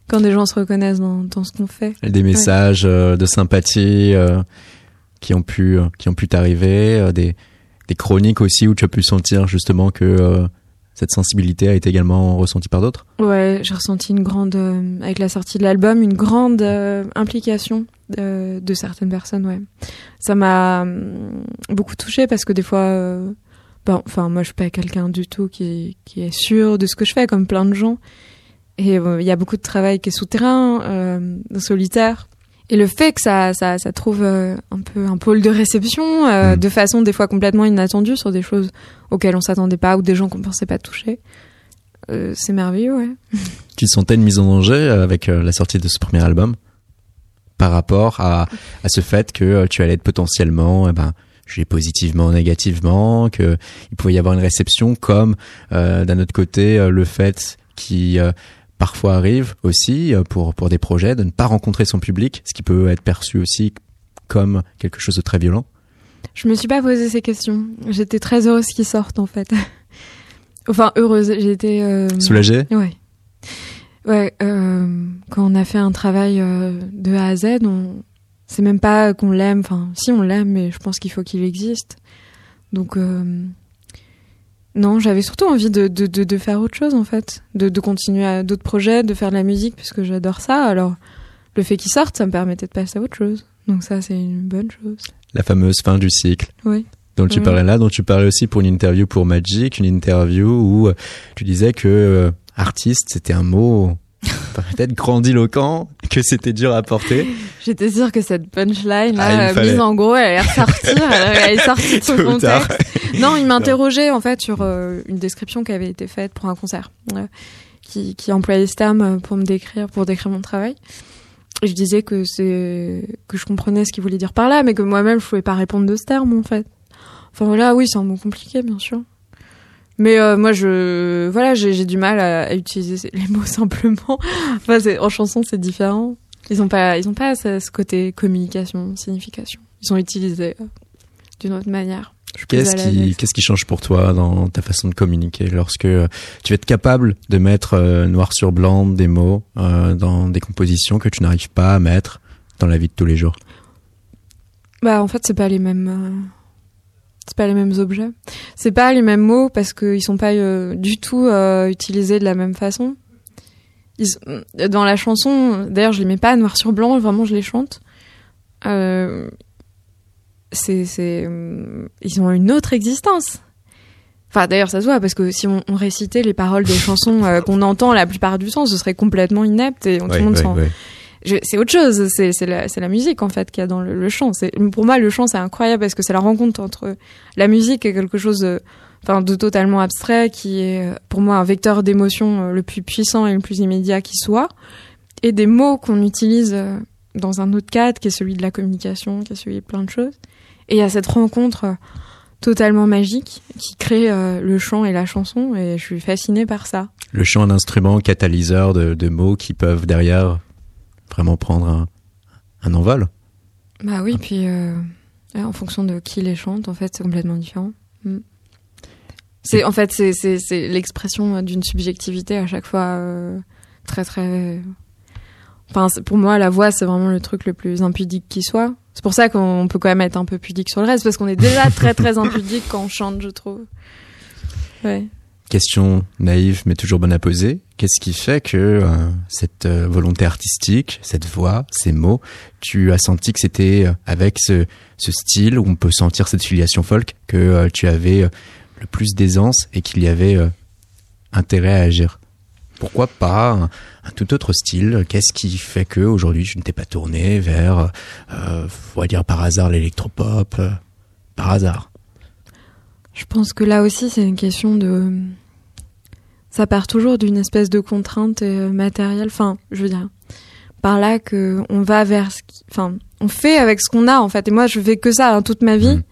quand des gens se reconnaissent dans, dans ce qu'on fait. des messages euh, de sympathie euh, qui ont pu euh, qui ont pu t'arriver, euh, des chroniques aussi où tu as pu sentir justement que euh, cette sensibilité a été également ressentie par d'autres? Ouais, j'ai ressenti une grande, avec la sortie de l'album, une grande implication de certaines personnes, ouais. Ça m'a hum, beaucoup touchée parce que des fois, ben, enfin, moi je suis pas quelqu'un du tout qui, est sûr de ce que je fais, comme plein de gens. Et il y a beaucoup de travail qui est souterrain, solitaire. Et le fait que ça, ça, ça trouve euh, un peu un pôle de réception, euh, Mm. de façon des fois complètement inattendue sur des choses auxquelles on s'attendait pas ou des gens qu'on pensait pas toucher, euh, c'est merveilleux, ouais. Tu sentais une mise en danger avec la sortie de ce premier album par rapport à, à ce fait que tu allais être potentiellement, eh ben, j'ai positivement, négativement, que il pouvait y avoir une réception, comme euh, d'un autre côté le fait qui parfois arrive aussi euh, pour pour des projets de ne pas rencontrer son public, ce qui peut être perçu aussi comme quelque chose de très violent. Je me suis pas posé ces questions. J'étais très heureuse qu'ils sortent en fait. enfin heureuse. J'étais euh... Soulagé. Ouais. Ouais. Euh, quand on a fait un travail euh, de A à Z, on c'est même pas qu'on l'aime. Enfin, si on l'aime, mais je pense qu'il faut qu'il existe. Donc non, j'avais surtout envie de, de, de, de, faire autre chose en fait, de, de continuer à d'autres projets, de faire de la musique puisque j'adore ça. Alors le fait qu'ils sortent, ça me permettait de passer à autre chose. Donc ça, c'est une bonne chose. La fameuse fin du cycle. Oui. dont tu parlais là, dont tu parlais aussi pour une interview pour Magic, une interview où euh, tu disais que euh, artiste c'était un mot peut-être grandiloquent, que c'était dur à porter. J'étais sûre que cette punchline Ah, là, fallait. mise en gros, elle allait ressortir, elle allait sortir de son tard. contexte. Non, il m'interrogeait en fait sur euh, une description qui avait été faite pour un concert, euh, qui, qui employait ce terme euh, pour me décrire, pour décrire mon travail. Et je disais que c'est que je comprenais ce qu'il voulait dire par là, mais que moi-même je pouvais pas répondre de ce terme en fait. Enfin voilà, oui, c'est un mot compliqué bien sûr. Mais euh, moi, je voilà, j'ai du mal à, à utiliser les mots simplement. Enfin, en chanson, c'est différent. Ils ont pas, ils ont pas ce, ce côté communication, signification. Ils sont utilisés euh, d'une autre manière. Qu'est-ce qui, change pour toi dans ta façon de communiquer lorsque euh, tu vas être capable de mettre euh, noir sur blanc des mots dans des compositions que tu n'arrives pas à mettre dans la vie de tous les jours? Bah, en fait, c'est pas les mêmes. Euh, C'est pas les mêmes objets. C'est pas les mêmes mots parce qu'ils sont pas euh, du tout euh, utilisés de la même façon. Ils, dans la chanson, d'ailleurs, je les mets pas noir sur blanc, vraiment, je les chante. Euh, c'est, c'est, euh, ils ont une autre existence. Enfin, d'ailleurs, ça se voit parce que si on, on récitait les paroles des chansons euh, qu'on entend la plupart du temps, ce serait complètement inepte et tout Ouais, le monde ouais, s'en, ouais. C'est autre chose. C'est la, la musique en fait qu'il y a dans le, le chant. Pour moi le chant c'est incroyable parce que c'est la rencontre entre la musique et quelque chose de, enfin de totalement abstrait qui est euh, pour moi un vecteur d'émotion euh, le plus puissant et le plus immédiat qui soit, et des mots qu'on utilise euh, dans un autre cadre qui est celui de la communication, qui est celui de plein de choses. Et il y a cette rencontre euh, totalement magique qui crée euh, le chant et la chanson et je suis fascinée par ça. Le chant, un instrument catalyseur de mots qui peuvent derrière vraiment prendre un, un envol. Bah oui, puis euh, en fonction de qui les chante, en fait, c'est complètement différent. Mm. C'est en fait c'est l'expression d'une subjectivité à chaque fois euh, très très. Enfin, pour moi, la voix, c'est vraiment le truc le plus impudique qui soit. C'est pour ça qu'on peut quand même être un peu pudique sur le reste, parce qu'on est déjà très très impudique quand on chante, je trouve. Ouais. Question naïve mais toujours bonne à poser. Qu'est-ce qui fait que euh, cette euh, volonté artistique, cette voix, ces mots, tu as senti que c'était euh, avec ce, style où on peut sentir cette filiation folk que tu avais le plus d'aisance et qu'il y avait intérêt à agir? Pourquoi pas un, tout autre style? Qu'est-ce qui fait que aujourd'hui je ne t'ai pas tourné vers, on va dire par hasard l'électropop, par hasard? Je pense que là aussi, c'est une question de. Ça part toujours d'une espèce de contrainte euh, matérielle. Enfin, je veux dire, par là que on va vers ce qui. Enfin, on fait avec ce qu'on a, en fait. Et moi, je fais que ça hein, toute ma vie. Mhm.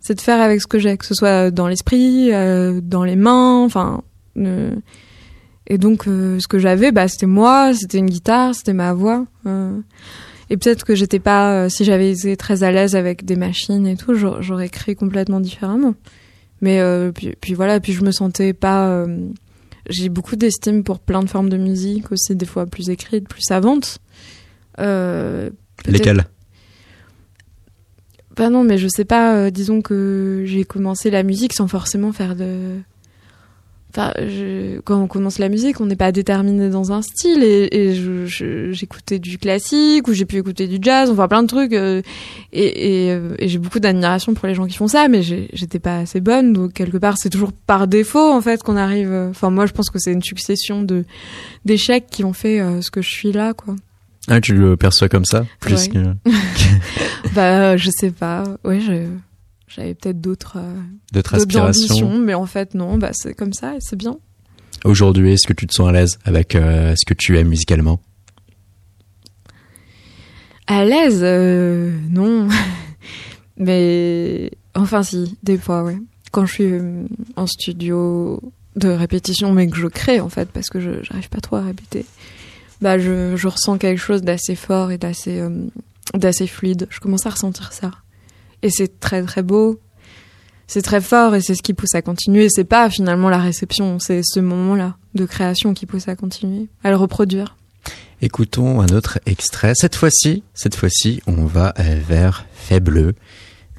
C'est de faire avec ce que j'ai, que ce soit dans l'esprit, euh, dans les mains, enfin. euh, Et donc, euh, ce que j'avais, bah, c'était moi, c'était une guitare, c'était ma voix. Et peut-être que j'étais pas, si j'avais été très à l'aise avec des machines et tout, j'aurais créé complètement différemment. Mais puis, puis voilà, puis je me sentais pas. J'ai beaucoup d'estime pour plein de formes de musique aussi, des fois plus écrites, plus savantes. Euh, Lesquels Bah non, mais je sais pas. euh, disons que j'ai commencé la musique sans forcément faire de. Enfin, je- quand on commence la musique, on n'est pas déterminé dans un style et, j'écoutais du classique ou j'ai pu écouter du jazz, enfin plein de trucs euh, et, et, euh, et j'ai beaucoup d'admiration pour les gens qui font ça, mais j'étais pas assez bonne donc quelque part c'est toujours par défaut en fait qu'on arrive. euh, Enfin moi je pense que c'est une succession de d'échecs qui ont fait euh, ce que je suis là quoi. ah, Tu le perçois comme ça plus Ouais. que Bah je sais pas, ouais je- j'avais peut-être d'autres. euh, d'autres ambitions, mais en fait non, bah c'est comme ça et c'est bien. Aujourd'hui, est-ce que tu te sens à l'aise avec euh, ce que tu aimes musicalement? À l'aise, euh, non. Mais enfin si, des fois, ouais. Quand je suis en studio de répétition, mais que je crée en fait, parce que je j'arrive pas trop à répéter, bah je, je ressens quelque chose d'assez fort et d'assez euh, d'assez fluide. Je commence à ressentir ça, et c'est très très beau. C'est très fort et c'est ce qui pousse à continuer. C'est pas finalement la réception, c'est ce moment-là de création qui pousse à continuer, à le reproduire. Écoutons un autre extrait. Cette fois-ci, cette fois-ci, on va vers Faibleux,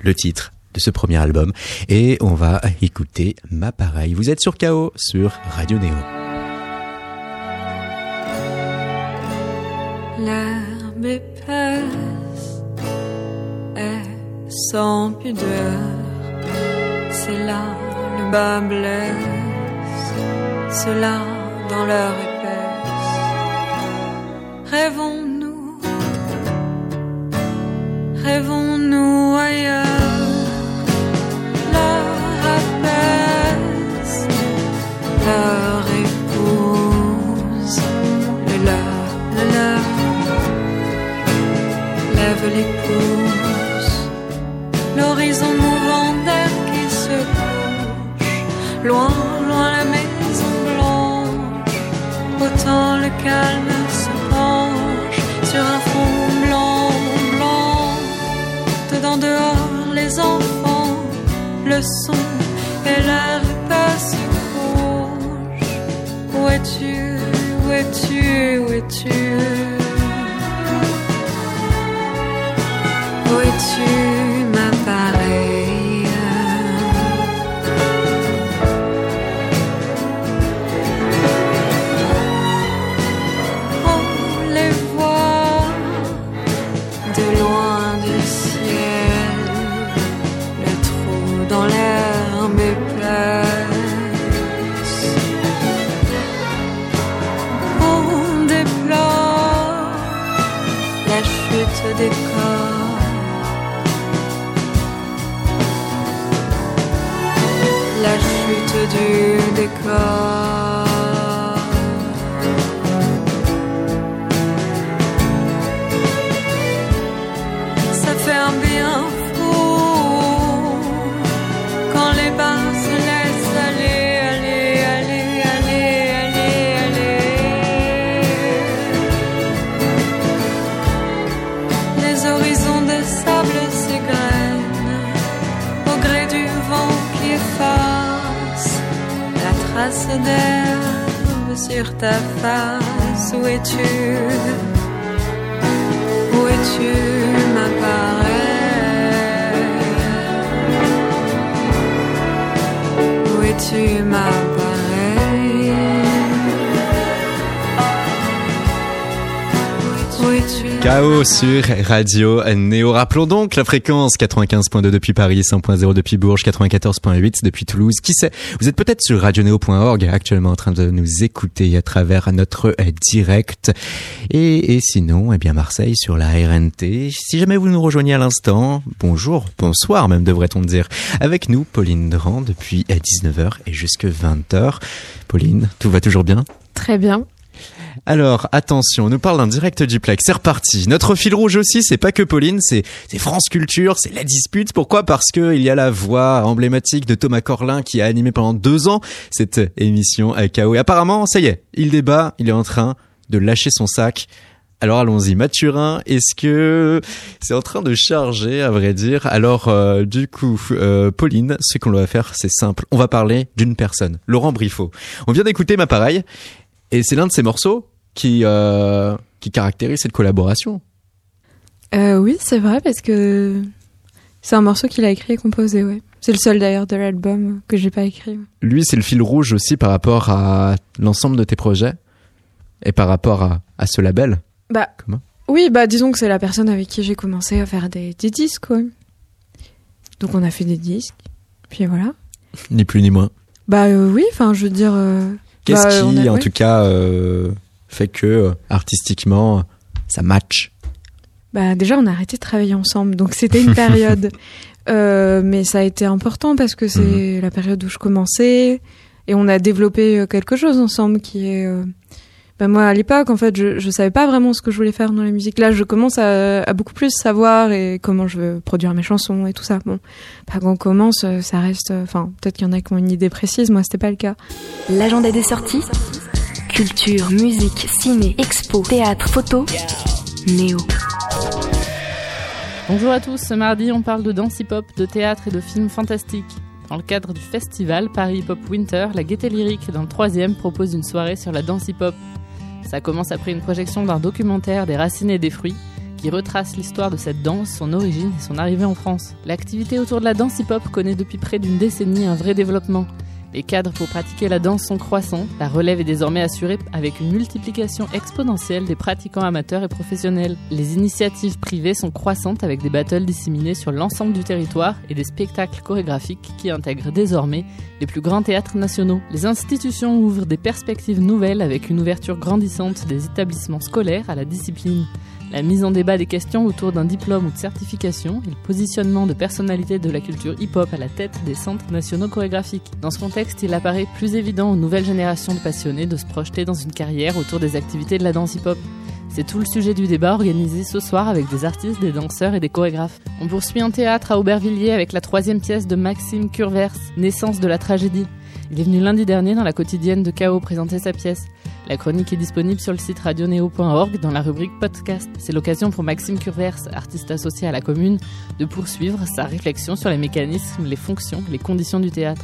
le titre de ce premier album, et on va écouter Ma Pareille. Vous êtes sur KO sur Radio Néo. L'herbe est sans pudeur. C'est là le bas blesse, ceux-là dans leur épaisse. Rêvons-nous, sur Radio Néo. Rappelons donc la fréquence 95.2 depuis Paris, 100.0 depuis Bourges, 94.8 depuis Toulouse. Qui sait Vous êtes peut-être sur radioneo.org actuellement en train de nous écouter à travers notre euh, direct. Et, et sinon, eh bien Marseille sur la RNT. Si jamais vous nous rejoignez à l'instant, bonjour, bonsoir même devrait-on dire. Avec nous, Pauline Drand depuis 19h et jusque 20h. Pauline, tout va toujours bien? Très bien. Alors, attention, on nous parle d'un direct duplex. C'est reparti. Notre fil rouge aussi, c'est pas que Pauline, c'est France Culture, c'est la dispute. Pourquoi? Parce que il y a la voix emblématique de Thomas Corlin qui a animé pendant deux ans cette émission à KO. Et apparemment, ça y est, il débat, il est en train de lâcher son sac. Alors allons-y, Mathurin, est-ce que c'est en train de charger, à vrai dire? Alors euh, du coup, euh, Pauline, ce qu'on va faire, c'est simple. On va parler d'une personne, Laurent Briffaut. On vient d'écouter ma pareille, et c'est l'un de ces morceaux qui euh, qui caractérise cette collaboration. Euh, oui, c'est vrai parce que c'est un morceau qu'il a écrit et composé, ouais. C'est le seul d'ailleurs de l'album que j'ai pas écrit. Lui, c'est le fil rouge aussi par rapport à l'ensemble de tes projets et par rapport à, à ce label. Bah, Comment? oui, bah disons que c'est la personne avec qui j'ai commencé à faire des, des disques, quoi. Donc on a fait des disques, puis voilà. Ni plus ni moins. Bah euh, oui, enfin je veux dire. euh, Qu'est-ce bah, qui, en ouais. tout cas, euh, fait que euh, artistiquement, ça match? Bah déjà on a arrêté de travailler ensemble, donc c'était une période. Euh, mais ça a été important parce que c'est Mhm. la période où je commençais et on a développé quelque chose ensemble qui est bah moi à l'époque en fait je je savais pas vraiment ce que je voulais faire dans la musique là je commence à, à beaucoup plus savoir et comment je veux produire mes chansons et tout ça bon bah, quand on commence euh, ça reste euh, enfin peut-être qu'il y en a qui ont une idée précise moi c'était pas le cas L'agenda des sorties Culture, musique, ciné, expo, théâtre, photo. Néo. Bonjour à tous, ce mardi on parle de danse hip-hop, de théâtre et de films fantastiques. Dans le cadre du festival Paris Hip Hop Winter, la Gaieté Lyrique dans le troisième propose une soirée sur la danse hip-hop. Ça commence après une projection d'un documentaire des racines et des fruits qui retrace l'histoire de cette danse, son origine et son arrivée en France. L'activité autour de la danse hip-hop connaît depuis près d'une décennie un vrai développement. Les cadres pour pratiquer la danse sont croissants, la relève est désormais assurée avec une multiplication exponentielle des pratiquants amateurs et professionnels. Les initiatives privées sont croissantes avec des battles disséminés sur l'ensemble du territoire et des spectacles chorégraphiques qui intègrent désormais les plus grands théâtres nationaux. Les institutions ouvrent des perspectives nouvelles avec une ouverture grandissante des établissements scolaires à la discipline. La mise en débat des questions autour d'un diplôme ou de certification et le positionnement de personnalités de la culture hip-hop à la tête des centres nationaux chorégraphiques. Dans ce contexte, il apparaît plus évident aux nouvelles générations de passionnés de se projeter dans une carrière autour des activités de la danse hip-hop. C'est tout le sujet du débat organisé ce soir avec des artistes, des danseurs et des chorégraphes. On poursuit en théâtre à Aubervilliers avec la troisième pièce de Maxime Curvers, Naissance de la tragédie. Il est venu lundi dernier dans la quotidienne de Chaos présenter sa pièce. La chronique est disponible sur le site radioneo.org dans la rubrique podcast. C'est l'occasion pour Maxime Curvers, artiste associé à la commune, de poursuivre sa réflexion sur les mécanismes, les fonctions, les conditions du théâtre.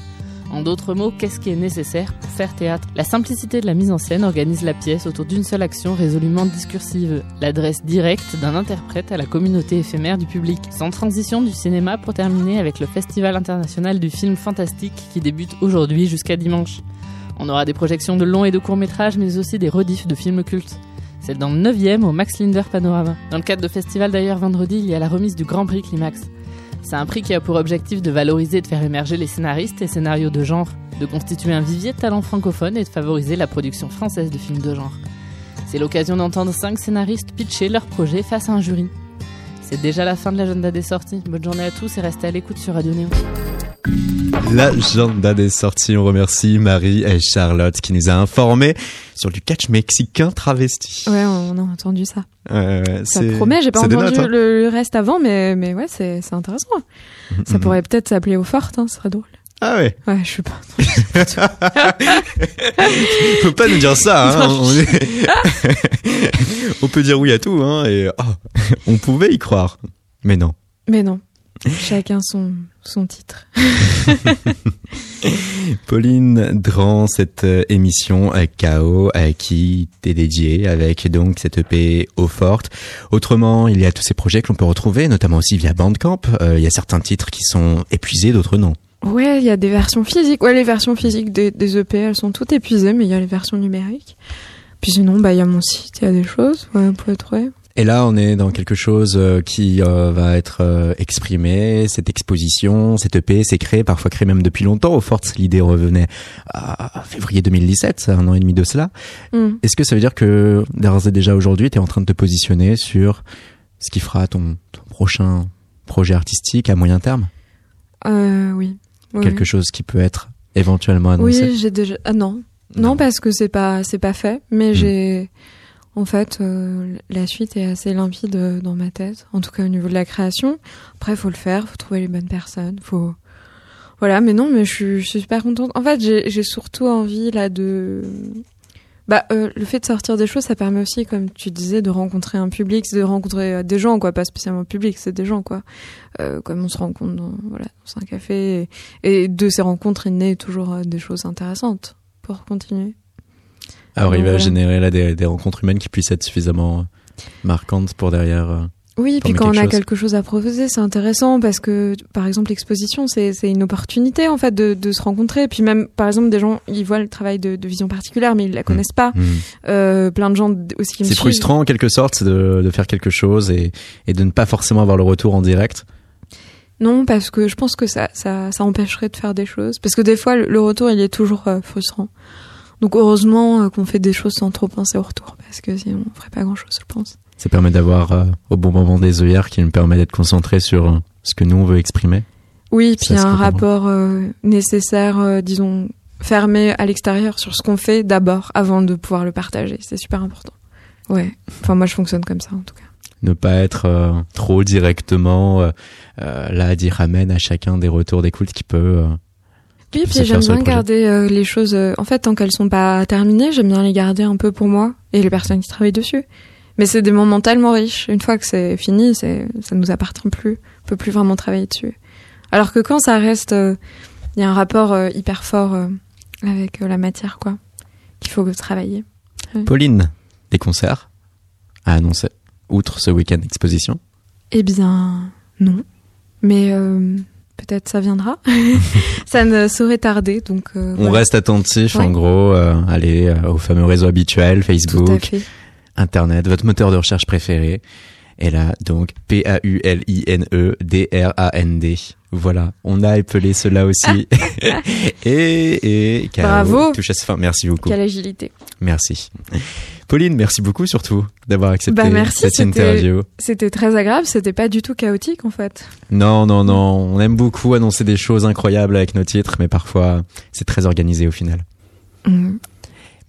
En d'autres mots, qu'est-ce qui est nécessaire pour faire théâtre? La simplicité de la mise en scène organise la pièce autour d'une seule action résolument discursive, l'adresse directe d'un interprète à la communauté éphémère du public. Sans transition du cinéma pour terminer avec le Festival international du film fantastique qui débute aujourd'hui jusqu'à dimanche. On aura des projections de longs et de courts métrages, mais aussi des rediffs de films cultes. C'est dans le 9e au Max Linder Panorama. Dans le cadre de festival d'ailleurs, vendredi, il y a la remise du Grand Prix Climax. C'est un prix qui a pour objectif de valoriser et de faire émerger les scénaristes et scénarios de genre, de constituer un vivier de talents francophones et de favoriser la production française de films de genre. C'est l'occasion d'entendre cinq scénaristes pitcher leur projet face à un jury. C'est déjà la fin de l'agenda des sorties. Bonne journée à tous et restez à l'écoute sur Radio Néo. L'agenda des sorties, on remercie Marie et Charlotte qui nous a informés sur du catch mexicain travesti. ouais on a entendu ça ça promet j'ai pas entendu notes, hein. le, reste avant mais mais ouais c'est intéressant ça Mhm. pourrait peut-être s'appeler au fort hein, ce serait drôle Ah ouais. ouais je sais pas Faut pas nous dire ça, hein. on, est- on peut dire oui à tout, hein. Et oh, on pouvait y croire, mais non. mais non chacun son son titre Pauline Dran, cette euh, émission euh, KO euh, qui t'est dédiée avec donc cette EP eau forte. Autrement, il y a tous ces projets que l'on peut retrouver, notamment aussi via Bandcamp. Euh, il y a certains titres qui sont épuisés, d'autres non. Ouais, il y a des versions physiques. Ouais, les versions physiques des, des EP, elles sont toutes épuisées, mais il y a les versions numériques. Puis sinon, bah, il y a mon site, il y a des choses, ouais, vous pouvez trouver. Et là, on est dans quelque chose euh, qui euh, va être euh, exprimé, cette exposition, cette EP, c'est créé, parfois créé même depuis longtemps. Au Forte, l'idée revenait à février 2017, c'est un an et demi de cela. Hmm. Est-ce que ça veut dire que d'ores et déjà aujourd'hui, tu es en train de te positionner sur ce qui fera ton, ton prochain projet artistique à moyen terme? Euh, oui. Oui, Quelque oui. chose qui peut être éventuellement annoncé? Oui, j'ai déjà. Ah non, non, parce que c'est pas, c'est pas fait. Mais Hmm. j'ai, en fait, euh, la suite est assez limpide euh, dans ma tête. En tout cas, au niveau de la création. Après, faut le faire, faut trouver les bonnes personnes, faut. Voilà, mais non, mais je suis, super contente. En fait, j'ai surtout envie là de. Bah, euh, le fait de sortir des choses, ça permet aussi, comme tu disais, de rencontrer un public, de rencontrer euh, des gens, quoi, pas spécialement le public, c'est des gens, quoi. Euh, comme on se rencontre dans, voilà, dans un café, et, et de ces rencontres, il naît toujours euh, des choses intéressantes pour continuer. Arriver à générer là des, des rencontres humaines qui puissent être suffisamment euh, marquantes pour derrière. euh, Oui, puis quand on a quelque chose. quelque chose à proposer, c'est intéressant parce que, par exemple, l'exposition, c'est une opportunité en fait de, de se rencontrer. Et puis même, par exemple, des gens, ils voient le travail de, de vision particulière, mais ils la connaissent pas. hmm. Euh, plein de gens aussi qui C'est frustrant en quelque sorte de, de faire quelque chose et, et de ne pas forcément avoir le retour en direct. Non, parce que je pense que ça, ça, ça empêcherait de faire des choses. Parce que des fois, le, retour, il est toujours frustrant. Donc heureusement euh, qu'on fait des choses sans trop penser au retour, parce que sinon on ferait pas grand-chose, je pense. Ça permet d'avoir euh, au bon moment des œillères qui nous permet d'être concentré sur euh, ce que nous on veut exprimer. Oui, puis Ça il y a se un rapport euh, nécessaire, euh, disons, fermé à l'extérieur sur ce qu'on fait d'abord avant de pouvoir le partager. C'est super important. Ouais. Enfin, moi, je fonctionne comme ça, en tout cas. Ne pas être euh, trop directement euh, là à dire amen à chacun des retours d'écoute qui peut. euh, Oui, puis j'aime bien garder euh, les choses. euh, en fait, tant qu'elles sont pas terminées, j'aime bien les garder un peu pour moi et les personnes qui travaillent dessus. Mais c'est des moments tellement riches. Une fois que c'est fini, c'est ça nous appartient plus. On peut plus vraiment travailler dessus. Alors que quand ça reste, euh, il y a un rapport hyper fort avec la matière, quoi, qu'il faut travailler. Pauline, des concerts à annoncer outre ce week-end exposition. Eh bien, non. Mais peut-être ça viendra. ça ne saurait tarder, donc. euh, On voilà. reste attentif, en gros, euh, allez euh, au fameux réseau habituel, Facebook. Internet, votre moteur de recherche préféré. Et là, donc, P-A-U-L-I-N-E-D-R-A-N-D. Voilà, on a épelé cela aussi. et, et, Bravo. touche à sa fin. Merci beaucoup. Quelle agilité. Merci. Pauline, merci beaucoup surtout d'avoir accepté Bah merci, cette interview. C'était très agréable, c'était pas du tout chaotique en fait. Non, non, non, on aime beaucoup annoncer des choses incroyables avec nos titres, mais parfois c'est très organisé au final. Mm.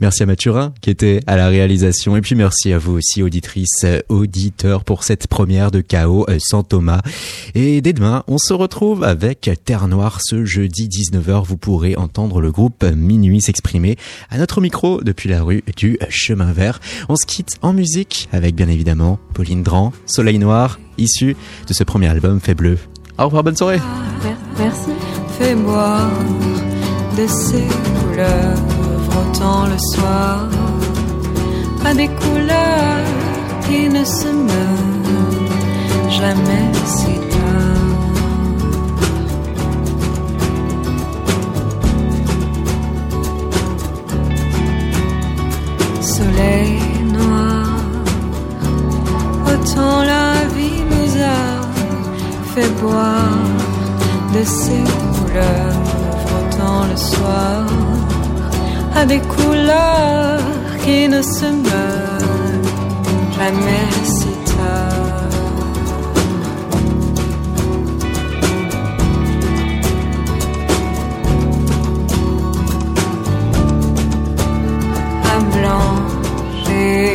Merci à Mathurin qui était à la réalisation et puis merci à vous aussi auditrices, auditeurs pour cette première de KO euh, sans Thomas. Et dès demain, on se retrouve avec Terre Noire ce jeudi 19h. Vous pourrez entendre le groupe Minuit s'exprimer à notre micro depuis la rue du Chemin Vert. On se quitte en musique avec bien évidemment Pauline Dran, Soleil Noir, issu de ce premier album Fait Bleu. Au revoir, bonne soirée. Merci. Fais-moi de ces couleurs le soir à des couleurs qui ne se meurent jamais si tard. Soleil noir, autant la vie nous a fait boire de ces couleurs frottant le soir à des couleurs qui ne se meurent jamais si tard. À blanche et